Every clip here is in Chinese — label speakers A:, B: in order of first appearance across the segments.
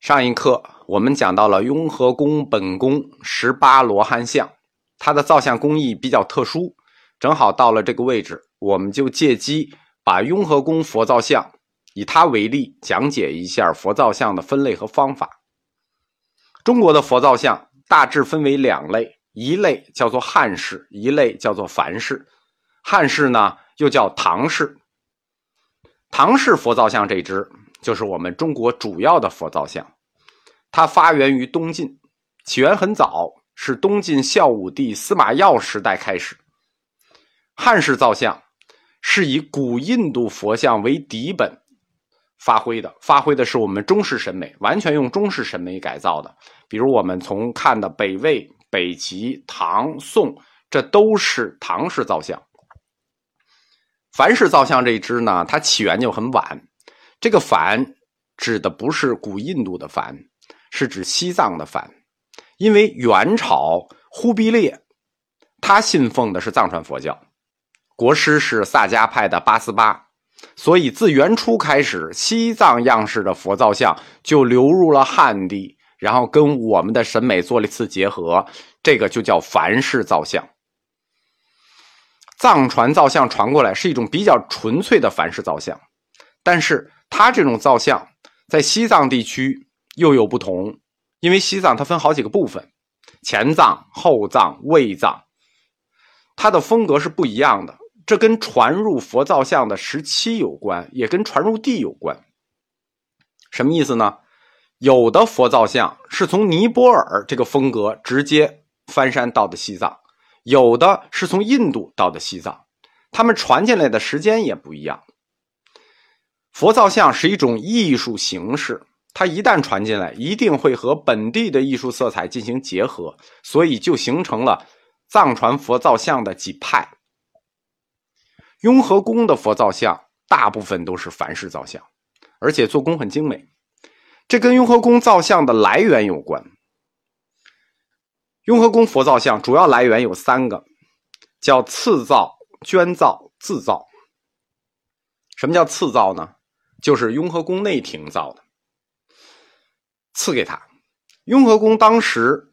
A: 上一课我们讲到了雍和宫本宫十八罗汉像，它的造像工艺比较特殊，正好到了这个位置，我们就借机把雍和宫佛造像以它为例，讲解一下佛造像的分类和方法。中国的佛造像大致分为两类，一类叫做汉式，一类叫做梵式。汉式呢又叫唐式，唐式佛造像这支。就是我们中国主要的佛造像，它发源于东晋，起源很早，是东晋孝武帝司马曜时代开始。汉式造像是以古印度佛像为底本发挥的，发挥的是我们中式审美，完全用中式审美改造的。比如我们从看的北魏、北齐、唐、宋，这都是唐式造像。梵式造像这一支呢，它起源就很晚。这个梵指的不是古印度的梵，是指西藏的梵，因为元朝忽必烈他信奉的是藏传佛教，国师是萨迦派的八思巴，所以自元初开始，西藏样式的佛造像就流入了汉地，然后跟我们的审美做了一次结合，这个就叫梵式造像。藏传造像传过来是一种比较纯粹的梵式造像，但是。它这种造像在西藏地区又有不同，因为西藏它分好几个部分，前藏、后藏、卫藏，它的风格是不一样的。这跟传入佛造像的时期有关，也跟传入地有关。什么意思呢？有的佛造像是从尼泊尔这个风格直接翻山到的西藏，有的是从印度到的西藏，他们传进来的时间也不一样。佛造像是一种艺术形式，它一旦传进来，一定会和本地的艺术色彩进行结合，所以就形成了藏传佛造像的几派。雍和宫的佛造像大部分都是梵式造像，而且做工很精美，这跟雍和宫造像的来源有关。雍和宫佛造像主要来源有三个，叫赐造、捐造、自造。什么叫赐造呢？就是雍和宫内廷造的，赐给他。雍和宫当时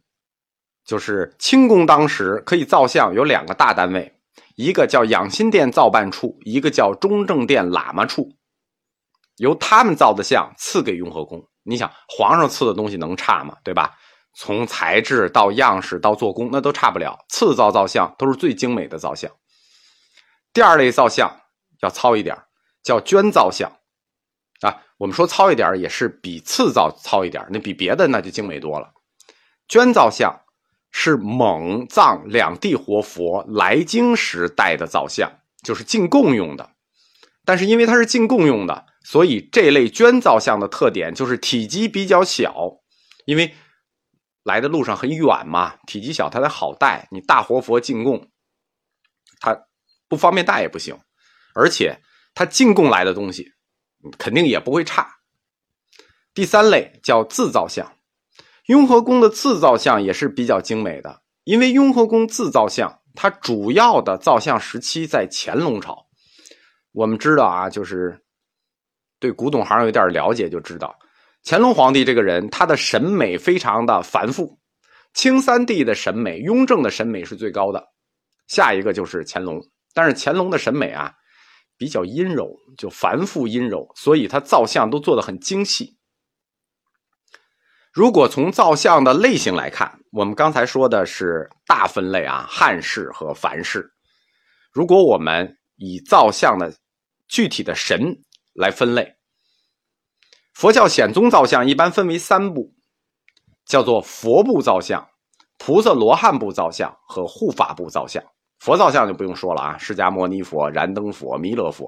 A: 就是清宫，当时可以造像有两个大单位，一个叫养心殿造办处，一个叫中正殿喇嘛处，由他们造的像赐给雍和宫。你想，皇上赐的东西能差吗？对吧？从材质到样式到做工，那都差不了。次造造像都是最精美的造像。第二类造像要糙一点，叫绢造像。啊，我们说糙一点也是比次造糙一点那比别的那就精美多了。绢造像是蒙藏两地活佛来京时带的造像，就是进贡用的。但是因为它是进贡用的，所以这类绢造像的特点就是体积比较小，因为来的路上很远嘛，体积小它才好带。你大活佛进贡，它不方便带也不行，而且它进贡来的东西。肯定也不会差。第三类叫自造像，雍和宫的自造像也是比较精美的，因为雍和宫自造像它主要的造像时期在乾隆朝。我们知道啊，就是对古董行有点了解就知道，乾隆皇帝这个人他的审美非常的繁复，清三帝的审美、雍正的审美是最高的，下一个就是乾隆，但是乾隆的审美啊。比较阴柔，就繁复阴柔，所以他造像都做的很精细。如果从造像的类型来看，我们刚才说的是大分类啊，汉式和梵式。如果我们以造像的具体的神来分类，佛教显宗造像一般分为三部，叫做佛部造像、菩萨罗汉部造像和护法部造像。佛造像就不用说了啊，释迦牟尼佛、燃灯佛、弥勒佛、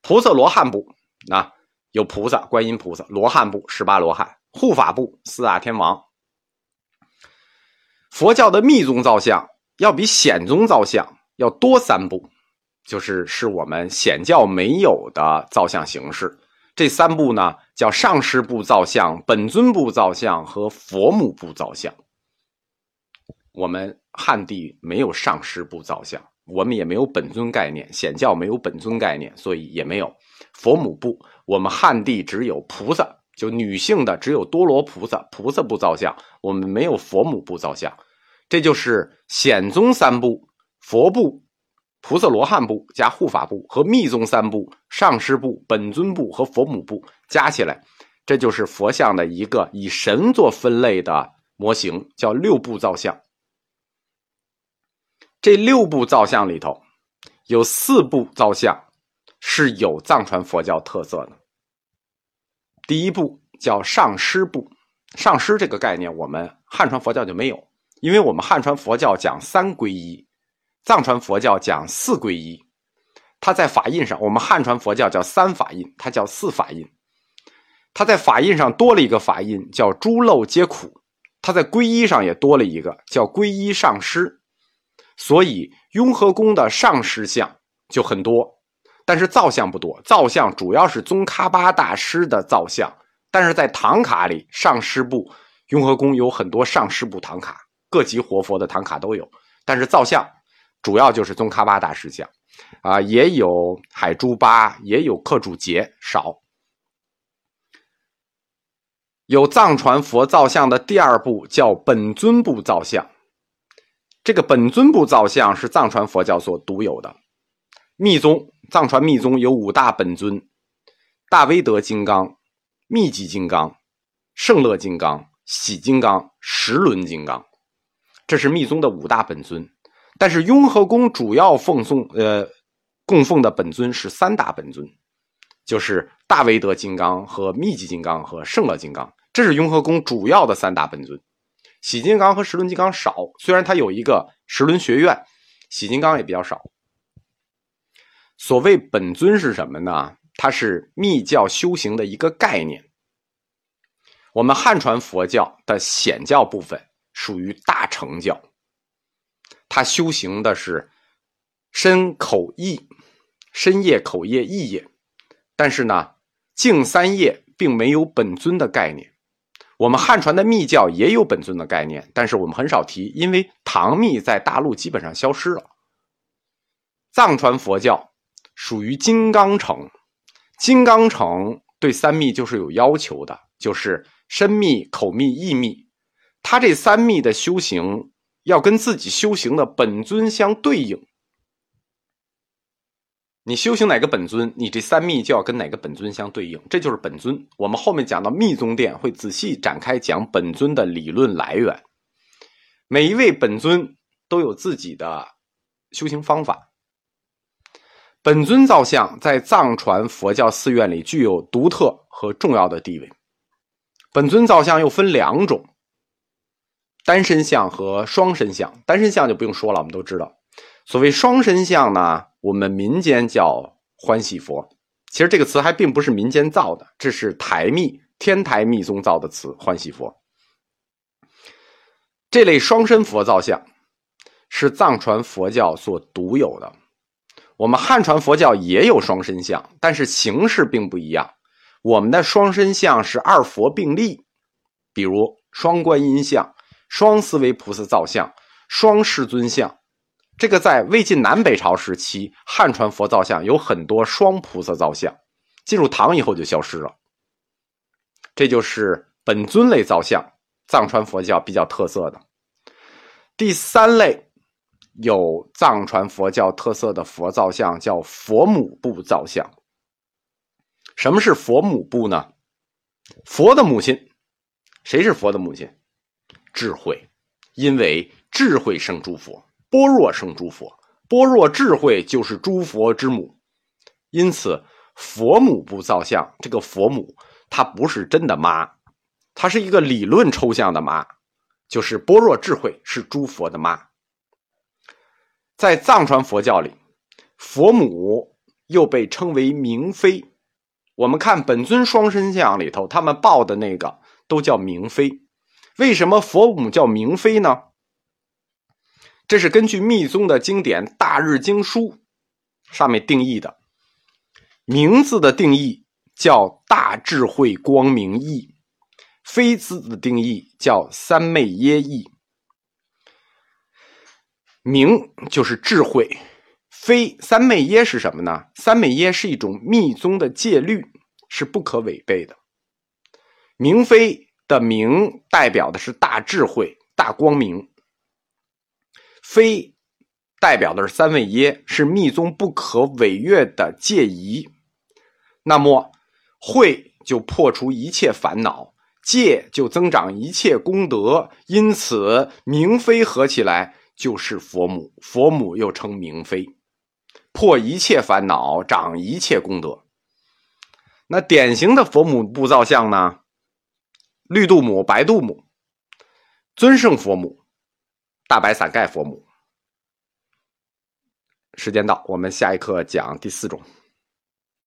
A: 菩萨罗汉部啊，有菩萨、观音菩萨；罗汉部十八罗汉，护法部四大天王。佛教的密宗造像要比显宗造像要多三部，就是是我们显教没有的造像形式。这三部呢，叫上师部造像、本尊部造像和佛母部造像。我们汉地没有上师部造像，我们也没有本尊概念，显教没有本尊概念，所以也没有佛母部。我们汉地只有菩萨就女性的只有多罗菩萨菩萨部造像，我们没有佛母部造像。这就是显宗三部：佛部、菩萨罗汉部加护法部和密宗三部：上师部、本尊部和佛母部加起来，这就是佛像的一个以神做分类的模型，叫六部造像。这六部造像里头，有四部造像是有藏传佛教特色的。第一部叫上师部，上师这个概念我们汉传佛教就没有。因为我们汉传佛教讲三皈依，藏传佛教讲四皈依，它在法印上，我们汉传佛教叫三法印，它叫四法印，它在法印上多了一个法印叫诸漏皆苦，它在皈依上也多了一个叫皈依上师，所以雍和宫的上师像就很多，但是造像不多，造像主要是宗喀巴大师的造像，但是在唐卡里，上师部雍和宫有很多上师部唐卡。各级活佛的唐卡都有，但是造像主要就是宗喀巴大师像，啊，也有海珠巴，也有克主杰，少。有藏传佛造像的第二部叫本尊部造像，这个本尊部造像是藏传佛教所独有的。密宗藏传密宗有五大本尊：大威德金刚、密集金刚、胜乐金刚、喜金刚、十轮金刚。这是密宗的五大本尊，但是雍和宫主要奉送呃供奉的本尊是三大本尊，就是大威德金刚和密集金刚和圣乐金刚，这是雍和宫主要的三大本尊。喜金刚和石轮金刚少，虽然它有一个石轮学院，喜金刚也比较少。所谓本尊是什么呢？它是密教修行的一个概念。我们汉传佛教的显教部分。属于大乘教，他修行的是身口意，身业口业意业，但是呢，净三业并没有本尊的概念。我们汉传的密教也有本尊的概念，但是我们很少提，因为唐密在大陆基本上消失了。藏传佛教属于金刚乘，金刚乘对三密就是有要求的，就是身密、口密、意密。他这三密的修行要跟自己修行的本尊相对应，你修行哪个本尊，你这三密就要跟哪个本尊相对应，这就是本尊。我们后面讲到密宗殿会仔细展开讲本尊的理论来源。每一位本尊都有自己的修行方法。本尊造像在藏传佛教寺院里具有独特和重要的地位。本尊造像又分两种。单身像和双身像，单身像就不用说了，我们都知道。所谓双身像呢，我们民间叫欢喜佛。其实这个词还并不是民间造的，这是台密天台密宗造的词“欢喜佛”。这类双身佛造像是藏传佛教所独有的。我们汉传佛教也有双身像，但是形式并不一样。我们的双身像是二佛并立，比如双观音像。双思维菩萨造像、双世尊像，这个在魏晋南北朝时期汉传佛造像有很多双菩萨造像，进入唐以后就消失了。这就是本尊类造像，藏传佛教比较特色的。第三类有藏传佛教特色的佛造像叫佛母部造像。什么是佛母部呢？佛的母亲，谁是佛的母亲？智慧，因为智慧生诸佛，般若生诸佛，般若智慧就是诸佛之母，因此佛母不造像。这个佛母，它不是真的妈，它是一个理论抽象的妈，就是般若智慧是诸佛的妈。在藏传佛教里，佛母又被称为明妃。我们看本尊双身像里头，他们抱的那个都叫明妃。为什么佛母叫明妃呢？这是根据密宗的经典《大日经书》上面定义的。名字的定义叫大智慧光明意，妃字的定义叫三昧耶意。明就是智慧，非三昧耶是什么呢？三昧耶是一种密宗的戒律，是不可违背的。明妃的明代表的是大智慧、大光明，非代表的是三位耶，是密宗不可违越的戒仪。那么慧就破除一切烦恼，戒就增长一切功德，因此明妃合起来就是佛母，佛母又称明妃，破一切烦恼，长一切功德。那典型的佛母布造像呢？绿度母、白度母、尊胜佛母、大白伞盖佛母。时间到，我们下一课讲第四种。